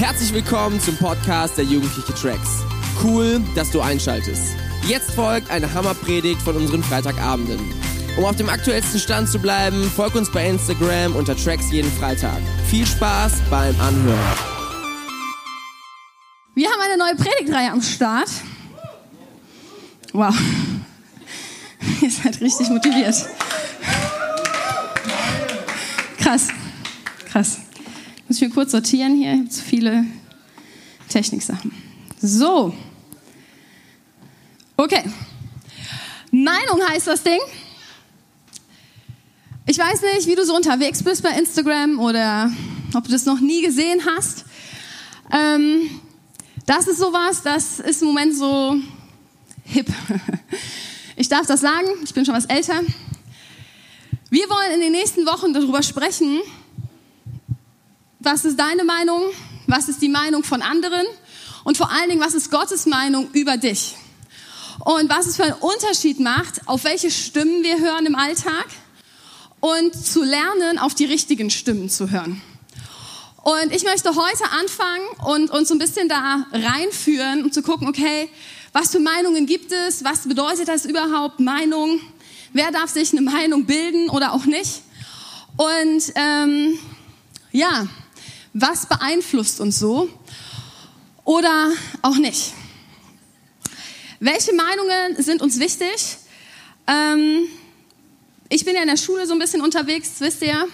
Herzlich willkommen zum Podcast der Jugendliche Tracks. Cool, dass du einschaltest. Jetzt folgt eine Hammerpredigt von unseren Freitagabenden. Um auf dem aktuellsten Stand zu bleiben, folg uns bei Instagram unter Tracks jeden Freitag. Viel Spaß beim Anhören. Wir haben eine neue Predigtreihe am Start. Wow. Ihr seid richtig motiviert. Krass. Krass. Muss ich mir kurz sortieren hier. Ich habe zu viele Techniksachen. So. Okay. Meinung heißt das Ding. Ich weiß nicht, wie du so unterwegs bist bei Instagram oder ob du das noch nie gesehen hast. Ähm, das ist sowas, das ist im Moment so hip. Ich darf das sagen, ich bin schon was älter. Wir wollen in den nächsten Wochen darüber sprechen, was ist deine Meinung, was ist die Meinung von anderen und vor allen Dingen, was ist Gottes Meinung über dich. Und was es für einen Unterschied macht, auf welche Stimmen wir hören im Alltag und zu lernen, auf die richtigen Stimmen zu hören. Und ich möchte heute anfangen und uns so ein bisschen da reinführen, um zu gucken, okay, was für Meinungen gibt es? Was bedeutet das überhaupt, Meinung? Wer darf sich eine Meinung bilden oder auch nicht? Und ähm, ja, was beeinflusst uns so oder auch nicht? Welche Meinungen sind uns wichtig? Ähm, ich bin ja in der Schule so ein bisschen unterwegs, wisst ihr.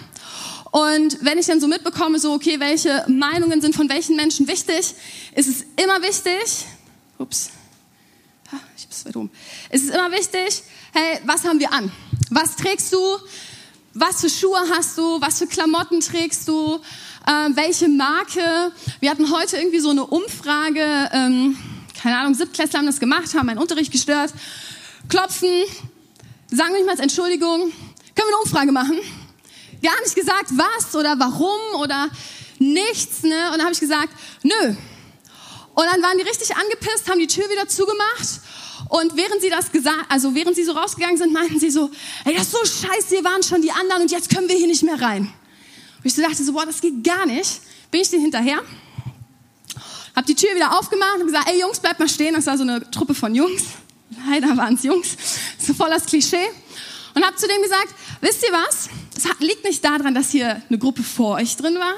Und wenn ich dann so mitbekomme, so, okay, welche Meinungen sind von welchen Menschen wichtig, ist es immer wichtig, ups, ich bin weit oben. Es ist immer wichtig, hey, was haben wir an? Was trägst du? Was für Schuhe hast du? Was für Klamotten trägst du? Ähm, welche Marke? Wir hatten heute irgendwie so eine Umfrage, ähm, keine Ahnung, Siebtklässler haben das gemacht, haben meinen Unterricht gestört. Klopfen, sagen wir nicht mal Entschuldigung, können wir eine Umfrage machen? Gar nicht gesagt, was oder warum oder nichts, ne? Und dann habe ich gesagt, nö, und dann waren die richtig angepisst, haben die Tür wieder zugemacht. Und während sie das gesagt, also während sie so rausgegangen sind, meinten sie so, ey, das ist so scheiße, hier waren schon die anderen und jetzt können wir hier nicht mehr rein. Und ich so dachte so, boah, das geht gar nicht. Bin ich denen hinterher, hab die Tür wieder aufgemacht und gesagt, ey Jungs, bleibt mal stehen. Das war so eine Truppe von Jungs. Leider waren es Jungs. So voll das Klischee. Und hab zu denen gesagt, wisst ihr was? Es liegt nicht daran, dass hier eine Gruppe vor euch drin war.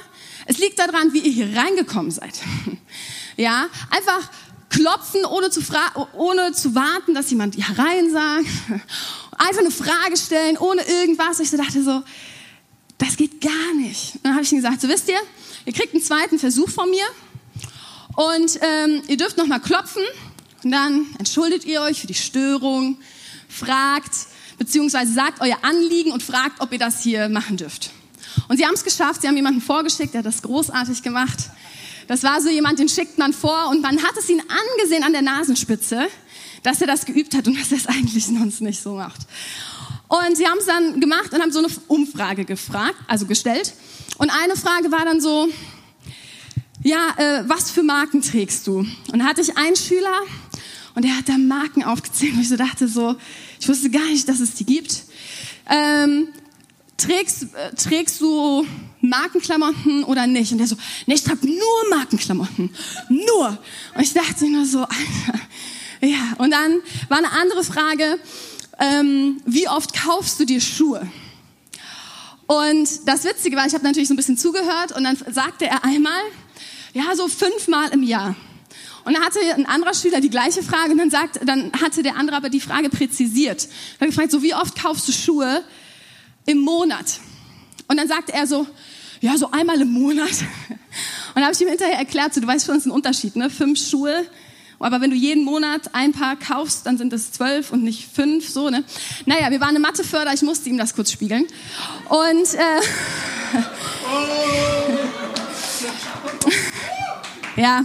Es liegt daran, wie ihr hier reingekommen seid. Ja, einfach klopfen, ohne zu, ohne zu warten, dass jemand ja rein sagt. Einfach eine Frage stellen, ohne irgendwas. Ich so dachte so, das geht gar nicht. Und dann habe ich ihnen gesagt, so wisst ihr, ihr kriegt einen zweiten Versuch von mir und ähm, ihr dürft nochmal klopfen und dann entschuldigt ihr euch für die Störung, fragt, beziehungsweise sagt euer Anliegen und fragt, ob ihr das hier machen dürft. Und sie haben es geschafft, sie haben jemanden vorgeschickt, der hat das großartig gemacht. Das war so jemand, den schickt man vor und man hat es ihn angesehen an der Nasenspitze, dass er das geübt hat und dass er es eigentlich sonst nicht so macht. Und sie haben es dann gemacht und haben so eine Umfrage gefragt, also gestellt. Und eine Frage war dann so, ja, äh, was für Marken trägst du? Und da hatte ich einen Schüler und der hat da Marken aufgezählt und ich so dachte so, ich wusste gar nicht, dass es die gibt. Ähm, trägst, äh, trägst du Markenklamotten oder nicht? Und der so, nee, ich trage nur Markenklamotten. Nur. Und ich dachte nur so, Alter. Ja, und dann war eine andere Frage, ähm, wie oft kaufst du dir Schuhe? Und das Witzige war, ich habe natürlich so ein bisschen zugehört und dann sagte er einmal, ja, so fünfmal im Jahr. Und dann hatte ein anderer Schüler die gleiche Frage und dann, sagt, dann hatte der andere aber die Frage präzisiert. Er hat gefragt, so wie oft kaufst du Schuhe im Monat? Und dann sagte er so, ja, so einmal im Monat. Und habe ich ihm hinterher erklärt, so, du weißt schon, das ist ein Unterschied, ne? Fünf Schuhe. Aber wenn du jeden Monat ein Paar kaufst, dann sind es zwölf und nicht fünf, so, ne? Naja, wir waren eine Matheförder, ich musste ihm das kurz spiegeln. Und, äh, ja,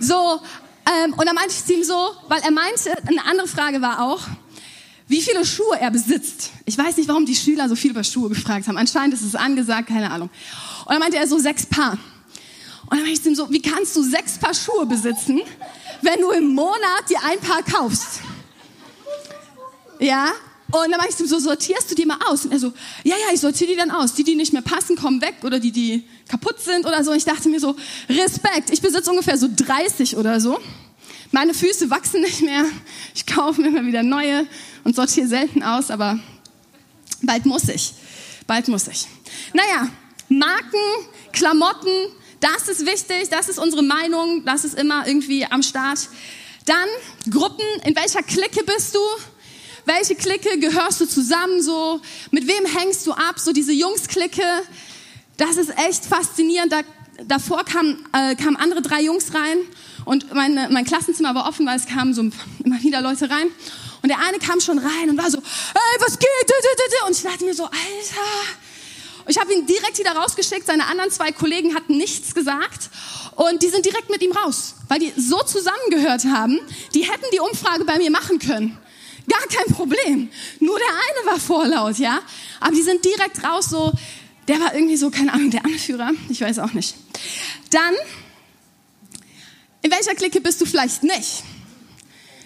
so, ähm, und dann meinte ich zu ihm so, weil er meinte, eine andere Frage war auch, wie viele Schuhe er besitzt. Ich weiß nicht, warum die Schüler so viel über Schuhe gefragt haben. Anscheinend ist es angesagt, keine Ahnung. Und dann meinte er so sechs Paar. Und dann meinte ich ihm so, wie kannst du sechs Paar Schuhe besitzen, wenn du im Monat dir ein Paar kaufst? Ja, Und dann meinte ich so, sortierst du die mal aus? Und er so, ja, ja, ich sortiere die dann aus. Die, die nicht mehr passen, kommen weg oder die, die kaputt sind oder so. Und ich dachte mir so, Respekt. Ich besitze ungefähr so 30 oder so. Meine Füße wachsen nicht mehr. Ich kaufe mir immer wieder neue und sortiere selten aus, aber bald muss ich. Bald muss ich. Naja, Marken, Klamotten, das ist wichtig, das ist unsere Meinung, das ist immer irgendwie am Start. Dann Gruppen, in welcher Clique bist du? welche Clique gehörst du zusammen, so, mit wem hängst du ab, so diese Jungs-Clique. Das ist echt faszinierend. Da, davor kamen, äh, kamen andere drei Jungs rein und meine, mein Klassenzimmer war offen, weil es kamen so immer wieder Leute rein. Und der eine kam schon rein und war so, ey, was geht? Und ich dachte mir so, Alter. Ich habe ihn direkt wieder rausgeschickt. Seine anderen zwei Kollegen hatten nichts gesagt. Und die sind direkt mit ihm raus, weil die so zusammengehört haben. Die hätten die Umfrage bei mir machen können. Gar kein Problem. Nur der eine war vorlaut, ja. Aber die sind direkt raus, so, der war irgendwie so, keine Ahnung, der Anführer. Ich weiß auch nicht. Dann, in welcher Clique bist du vielleicht nicht?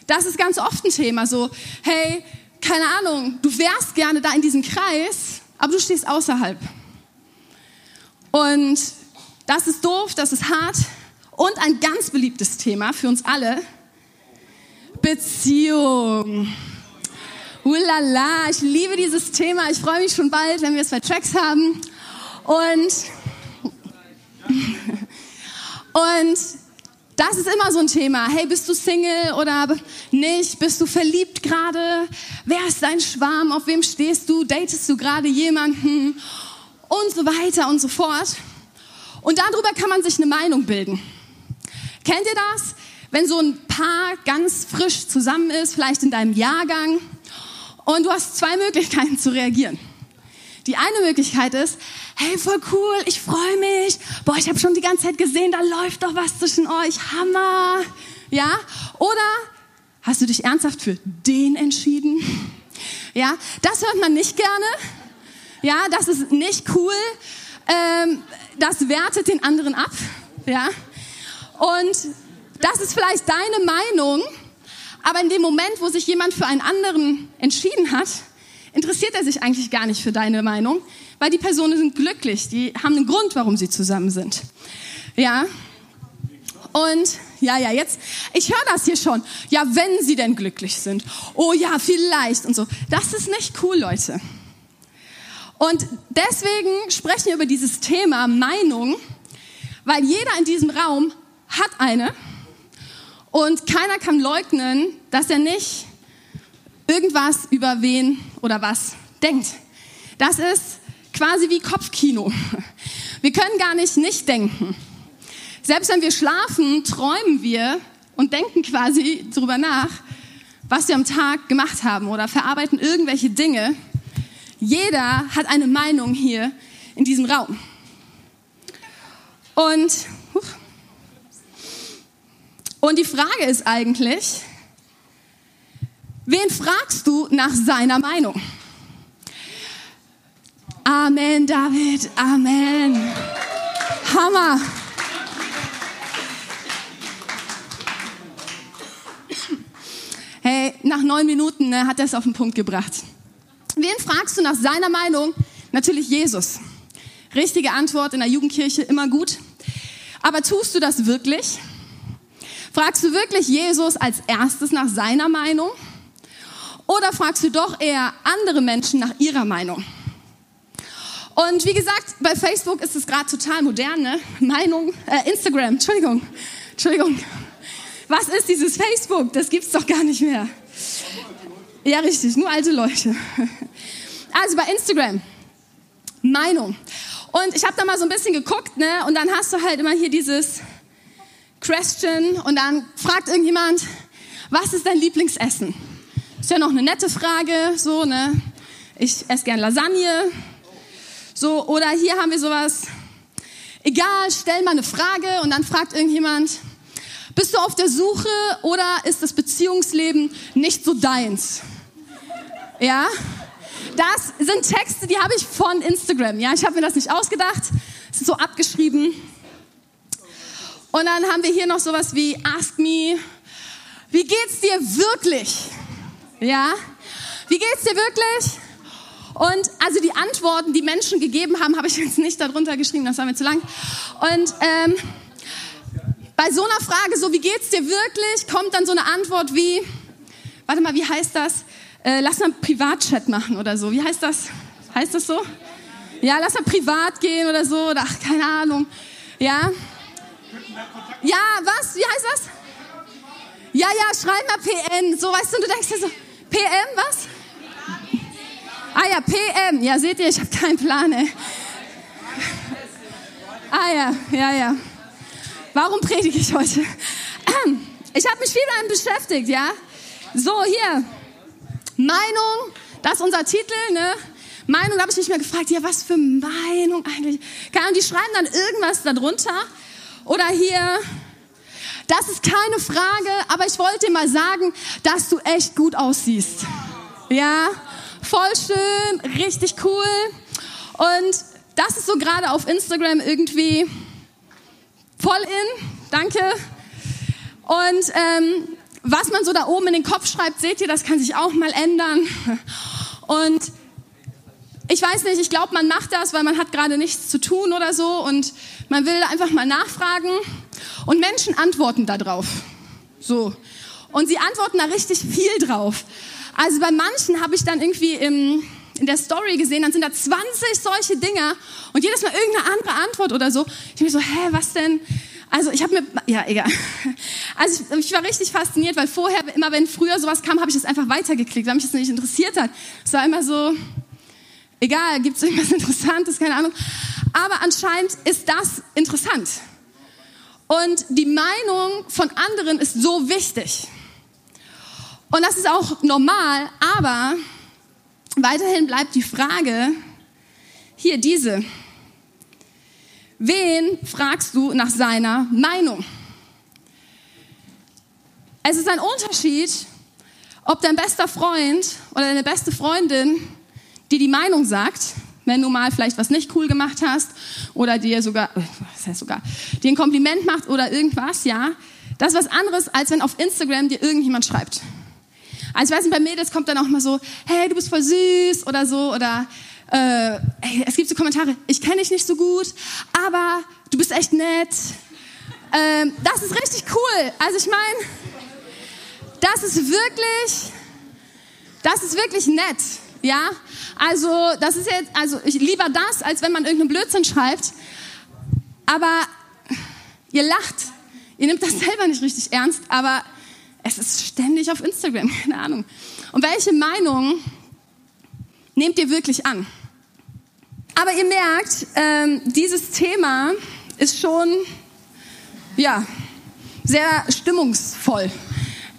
Das ist ganz oft ein Thema, so, hey, keine Ahnung, du wärst gerne da in diesem Kreis, aber du stehst außerhalb. Und das ist doof, das ist hart. Und ein ganz beliebtes Thema für uns alle, Beziehung. Ulala, ich liebe dieses Thema. Ich freue mich schon bald, wenn wir zwei Tracks haben. Und, und das ist immer so ein Thema. Hey, bist du Single oder nicht? Bist du verliebt gerade? Wer ist dein Schwarm? Auf wem stehst du? Datest du gerade jemanden? Und so weiter und so fort. Und darüber kann man sich eine Meinung bilden. Kennt ihr das? wenn so ein Paar ganz frisch zusammen ist, vielleicht in deinem Jahrgang, und du hast zwei Möglichkeiten zu reagieren. Die eine Möglichkeit ist, hey, voll cool, ich freue mich. Boah, ich habe schon die ganze Zeit gesehen, da läuft doch was zwischen euch. Hammer. Ja? Oder hast du dich ernsthaft für den entschieden? Ja? Das hört man nicht gerne. Ja, das ist nicht cool. Ähm, das wertet den anderen ab. Ja? Und das ist vielleicht deine Meinung, aber in dem Moment, wo sich jemand für einen anderen entschieden hat, interessiert er sich eigentlich gar nicht für deine Meinung, weil die Personen sind glücklich, die haben einen Grund, warum sie zusammen sind. Ja? Und ja, ja, jetzt, ich höre das hier schon. Ja, wenn sie denn glücklich sind. Oh ja, vielleicht und so. Das ist nicht cool, Leute. Und deswegen sprechen wir über dieses Thema Meinung, weil jeder in diesem Raum hat eine und keiner kann leugnen, dass er nicht irgendwas über wen oder was denkt. Das ist quasi wie Kopfkino. Wir können gar nicht nicht denken. Selbst wenn wir schlafen, träumen wir und denken quasi darüber nach, was wir am Tag gemacht haben oder verarbeiten irgendwelche Dinge. Jeder hat eine Meinung hier in diesem Raum. Und und die Frage ist eigentlich, wen fragst du nach seiner Meinung? Amen, David, Amen. Hammer. Hey, nach neun Minuten ne, hat er es auf den Punkt gebracht. Wen fragst du nach seiner Meinung? Natürlich Jesus. Richtige Antwort in der Jugendkirche, immer gut. Aber tust du das wirklich? Fragst du wirklich Jesus als erstes nach seiner Meinung? Oder fragst du doch eher andere Menschen nach ihrer Meinung? Und wie gesagt, bei Facebook ist es gerade total modern, ne? Meinung, äh, Instagram, Entschuldigung, Entschuldigung. Was ist dieses Facebook? Das gibt's doch gar nicht mehr. Ja, richtig, nur alte Leute. Also bei Instagram, Meinung. Und ich habe da mal so ein bisschen geguckt, ne? Und dann hast du halt immer hier dieses Question und dann fragt irgendjemand, was ist dein Lieblingsessen? Ist ja noch eine nette Frage, so, ne? Ich esse gern Lasagne. So, oder hier haben wir sowas. Egal, stell mal eine Frage und dann fragt irgendjemand, bist du auf der Suche oder ist das Beziehungsleben nicht so deins? Ja? Das sind Texte, die habe ich von Instagram. Ja, ich habe mir das nicht ausgedacht. Es ist so abgeschrieben. Und dann haben wir hier noch sowas wie Ask Me, wie geht's dir wirklich? Ja? Wie geht's dir wirklich? Und also die Antworten, die Menschen gegeben haben, habe ich jetzt nicht darunter geschrieben, das war mir zu lang. Und ähm, bei so einer Frage, so wie geht's dir wirklich, kommt dann so eine Antwort wie, warte mal, wie heißt das? Äh, lass mal einen Privatchat machen oder so. Wie heißt das? Heißt das so? Ja, lass mal privat gehen oder so. Ach, keine Ahnung. Ja. Ja, was? Wie heißt das? Ja, ja, schreib mal PN. So, weißt du, du denkst dir so, Ja, seht ihr, ich habe keinen Plan, ey. Ah ja, ja, ja. Warum predige ich heute? Ich habe mich viel damit beschäftigt, ja. So, hier. Meinung, das ist unser Titel, ne? Meinung, da habe ich mich mehr gefragt, ja, was für Meinung eigentlich? Keine die schreiben dann irgendwas darunter. Oder hier, das ist keine Frage, aber ich wollte dir mal sagen, dass du echt gut aussiehst. Ja, voll schön, richtig cool. Und das ist so gerade auf Instagram irgendwie voll in. Danke. Und ähm, was man so da oben in den Kopf schreibt, seht ihr, das kann sich auch mal ändern. Und ich weiß nicht, ich glaube, man macht das, weil man hat gerade nichts zu tun oder so und man will einfach mal nachfragen und Menschen antworten darauf. So. Und sie antworten da richtig viel drauf. Also bei manchen habe ich dann irgendwie im, in der Story gesehen, dann sind da 20 solche Dinger und jedes Mal irgendeine andere Antwort oder so. Ich bin so, hä, was denn? Also ich habe mir, ja, egal. Also ich, ich, war richtig fasziniert, weil vorher, immer wenn früher sowas kam, habe ich das einfach weitergeklickt, weil mich das nicht interessiert hat. Es war immer so, egal, gibt es irgendwas Interessantes, keine Ahnung. Aber anscheinend ist das interessant. Und die Meinung von anderen ist so wichtig. Und das ist auch normal, aber weiterhin bleibt die Frage, hier diese. Wen fragst du nach seiner Meinung? Es ist ein Unterschied, ob dein bester Freund oder deine beste Freundin dir die Meinung sagt, wenn du mal vielleicht was nicht cool gemacht hast oder dir sogar, äh, was heißt sogar, dir ein Kompliment macht oder irgendwas, ja. Das ist was anderes, als wenn auf Instagram dir irgendjemand schreibt. Also ich weiß nicht, bei Mädels kommt dann auch mal so, hey, du bist voll süß oder so oder äh, hey, es gibt so Kommentare, ich kenne dich nicht so gut, aber du bist echt nett. Ähm, das ist richtig cool. Also ich meine, das ist wirklich, das ist wirklich nett. Ja, also das ist jetzt, also ich lieber das, als wenn man irgendeinen Blödsinn schreibt. Aber ihr lacht, ihr nehmt das selber nicht richtig ernst, aber es ist ständig auf Instagram, keine Ahnung. Und welche Meinung nehmt ihr wirklich an? Aber ihr merkt, ähm, dieses Thema ist schon, ja, sehr stimmungsvoll.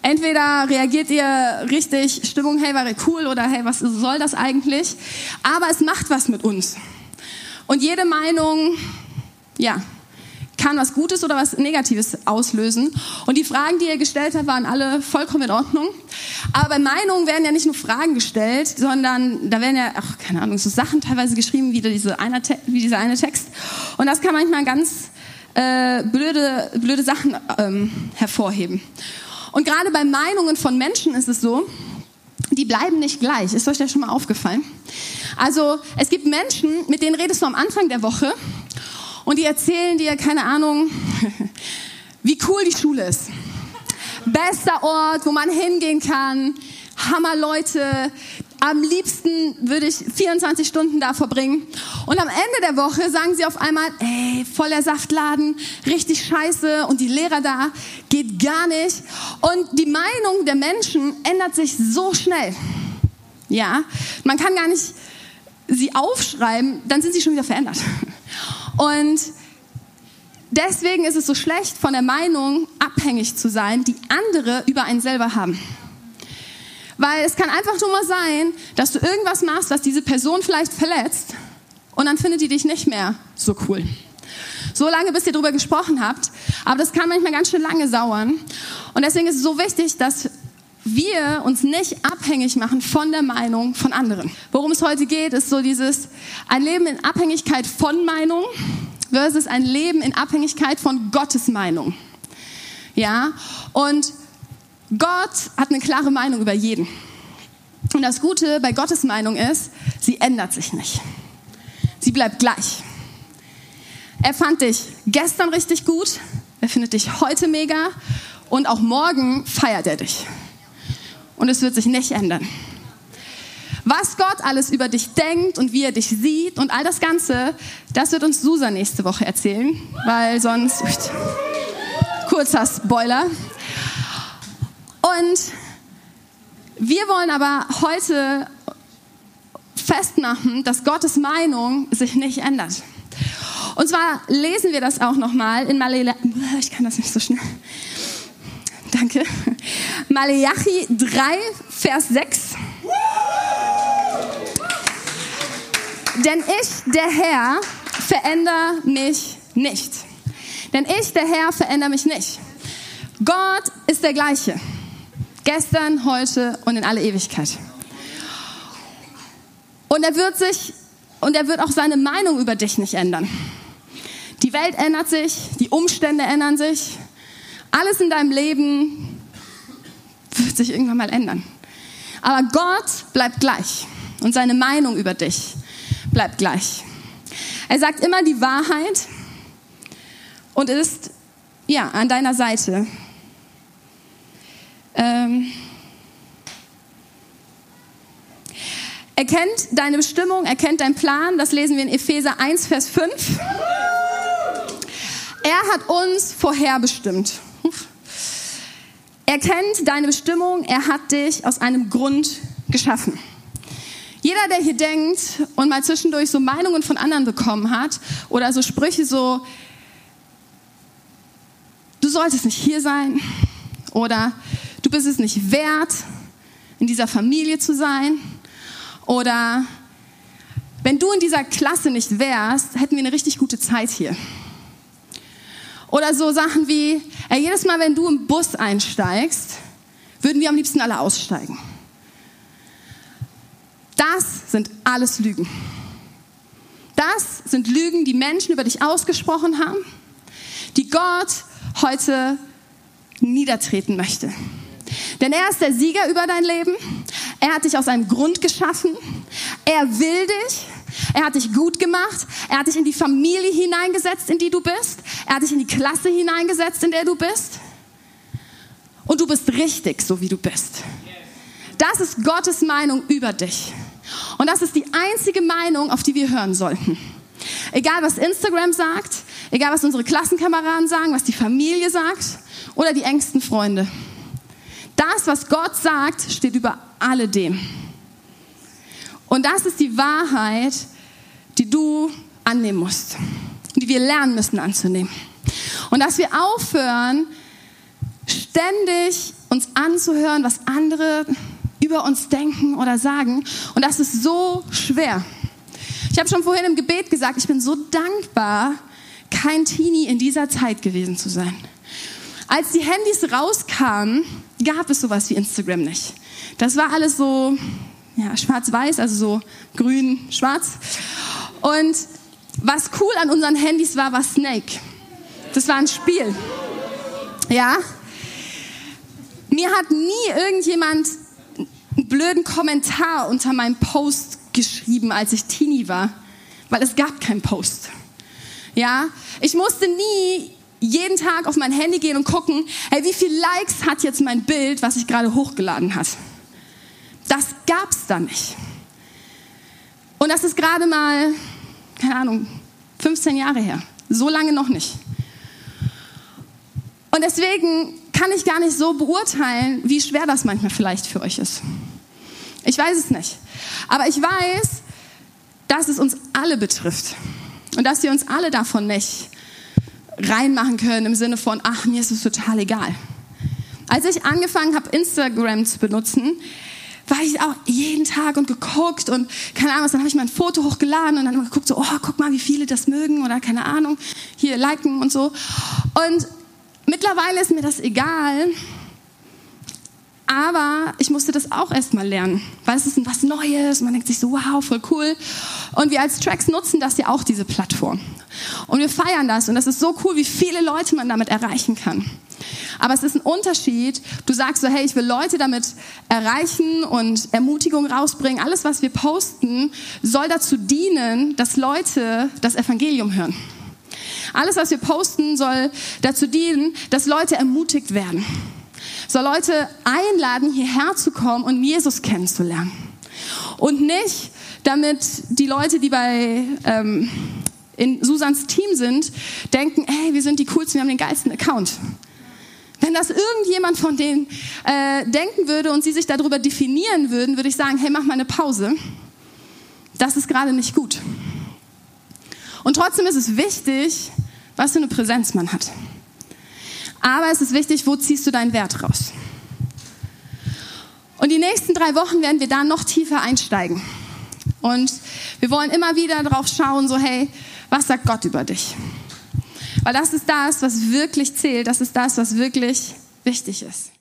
Entweder reagiert ihr richtig Stimmung, hey, war cool oder hey, was soll das eigentlich? Aber es macht was mit uns. Und jede Meinung, ja, kann was Gutes oder was Negatives auslösen. Und die Fragen, die ihr gestellt habt, waren alle vollkommen in Ordnung. Aber bei Meinungen werden ja nicht nur Fragen gestellt, sondern da werden ja, ach, keine Ahnung, so Sachen teilweise geschrieben, wie, diese eine, wie dieser eine Text. Und das kann manchmal ganz äh, blöde, blöde Sachen ähm, hervorheben. Und gerade bei Meinungen von Menschen ist es so, die bleiben nicht gleich. Ist euch das schon mal aufgefallen? Also es gibt Menschen, mit denen redest du am Anfang der Woche und die erzählen dir, keine Ahnung, wie cool die Schule ist. Bester Ort, wo man hingehen kann, Hammer Leute, am liebsten würde ich 24 Stunden da verbringen. Und am Ende der Woche sagen sie auf einmal, ey, voller Saftladen, richtig scheiße und die Lehrer da geht gar nicht. Und die Meinung der Menschen ändert sich so schnell. Ja, man kann gar nicht sie aufschreiben, dann sind sie schon wieder verändert. Und deswegen ist es so schlecht, von der Meinung abhängig zu sein, die andere über einen selber haben. Weil es kann einfach nur mal sein, dass du irgendwas machst, was diese Person vielleicht verletzt und dann findet die dich nicht mehr so cool. So lange, bis ihr darüber gesprochen habt. Aber das kann manchmal ganz schön lange sauern. Und deswegen ist es so wichtig, dass wir uns nicht abhängig machen von der Meinung von anderen. Worum es heute geht, ist so dieses ein Leben in Abhängigkeit von Meinung versus ein Leben in Abhängigkeit von Gottes Meinung. Ja? Und Gott hat eine klare Meinung über jeden. Und das Gute bei Gottes Meinung ist, sie ändert sich nicht. Sie bleibt gleich. Er fand dich gestern richtig gut, er findet dich heute mega und auch morgen feiert er dich. Und es wird sich nicht ändern. Was Gott alles über dich denkt und wie er dich sieht und all das Ganze, das wird uns Susa nächste Woche erzählen, weil sonst, kurzer Spoiler. Und wir wollen aber heute festmachen, dass Gottes Meinung sich nicht ändert. Und zwar lesen wir das auch nochmal in Malachi, ich kann das nicht so schnell. Danke. Malachi 3, Vers 6. Denn ich, der Herr, verändere mich nicht. Denn ich, der Herr, verändere mich nicht. Gott ist der gleiche. Gestern, heute und in alle Ewigkeit. Und er wird sich, und er wird auch seine Meinung über dich nicht ändern. Die Welt ändert sich, die Umstände ändern sich. Alles in deinem Leben wird sich irgendwann mal ändern. Aber Gott bleibt gleich und seine Meinung über dich bleibt gleich. Er sagt immer die Wahrheit und ist ja an deiner Seite. Ähm er kennt deine Bestimmung, er kennt deinen Plan. Das lesen wir in Epheser 1, Vers 5. Er hat uns vorherbestimmt. Er kennt deine Bestimmung, er hat dich aus einem Grund geschaffen. Jeder, der hier denkt und mal zwischendurch so Meinungen von anderen bekommen hat oder so Sprüche so, du solltest nicht hier sein oder du bist es nicht wert, in dieser Familie zu sein oder wenn du in dieser Klasse nicht wärst, hätten wir eine richtig gute Zeit hier. Oder so Sachen wie, ey, jedes Mal, wenn du im Bus einsteigst, würden wir am liebsten alle aussteigen. Das sind alles Lügen. Das sind Lügen, die Menschen über dich ausgesprochen haben, die Gott heute niedertreten möchte. Denn er ist der Sieger über dein Leben. Er hat dich aus einem Grund geschaffen. Er will dich. Er hat dich gut gemacht. Er hat dich in die Familie hineingesetzt, in die du bist. Er hat dich in die Klasse hineingesetzt, in der du bist. Und du bist richtig, so wie du bist. Das ist Gottes Meinung über dich. Und das ist die einzige Meinung, auf die wir hören sollten. Egal, was Instagram sagt, egal, was unsere Klassenkameraden sagen, was die Familie sagt oder die engsten Freunde. Das, was Gott sagt, steht über alledem. Und das ist die Wahrheit, die du annehmen musst, die wir lernen müssen anzunehmen. Und dass wir aufhören, ständig uns anzuhören, was andere über uns denken oder sagen. Und das ist so schwer. Ich habe schon vorhin im Gebet gesagt, ich bin so dankbar, kein Teenie in dieser Zeit gewesen zu sein. Als die Handys rauskamen, gab es sowas wie Instagram nicht. Das war alles so ja, schwarz-weiß, also so grün-schwarz. Und was cool an unseren Handys war, war Snake. Das war ein Spiel. Ja. Mir hat nie irgendjemand einen blöden Kommentar unter meinem Post geschrieben, als ich Teenie war, weil es gab keinen Post. Ja, ich musste nie jeden Tag auf mein Handy gehen und gucken, hey, wie viele Likes hat jetzt mein Bild, was ich gerade hochgeladen hat. Das gab's da nicht. Und das ist gerade mal, keine Ahnung, 15 Jahre her. So lange noch nicht. Und deswegen kann ich gar nicht so beurteilen, wie schwer das manchmal vielleicht für euch ist. Ich weiß es nicht. Aber ich weiß, dass es uns alle betrifft. Und dass wir uns alle davon nicht reinmachen können im Sinne von, ach, mir ist es total egal. Als ich angefangen habe, Instagram zu benutzen, war ich auch jeden Tag und geguckt und keine Ahnung, dann habe ich mal ein Foto hochgeladen und dann geguckt, so, oh, guck mal, wie viele das mögen oder keine Ahnung, hier liken und so. Und mittlerweile ist mir das egal, aber ich musste das auch erstmal lernen, weil es ist was Neues. Man denkt sich so, wow, voll cool. Und wir als Tracks nutzen das ja auch, diese Plattform. Und wir feiern das. Und das ist so cool, wie viele Leute man damit erreichen kann. Aber es ist ein Unterschied. Du sagst so, hey, ich will Leute damit erreichen und Ermutigung rausbringen. Alles, was wir posten, soll dazu dienen, dass Leute das Evangelium hören. Alles, was wir posten, soll dazu dienen, dass Leute ermutigt werden. Soll Leute einladen, hierher zu kommen und Jesus kennenzulernen. Und nicht, damit die Leute, die bei ähm, in Susans Team sind, denken, hey, wir sind die coolsten, wir haben den geilsten Account. Wenn das irgendjemand von denen äh, denken würde und sie sich darüber definieren würden, würde ich sagen, hey, mach mal eine Pause. Das ist gerade nicht gut. Und trotzdem ist es wichtig, was für eine Präsenz man hat. Aber es ist wichtig, wo ziehst du deinen Wert raus? Und die nächsten drei Wochen werden wir da noch tiefer einsteigen. Und wir wollen immer wieder darauf schauen, so hey, was sagt Gott über dich? Weil das ist das, was wirklich zählt, das ist das, was wirklich wichtig ist.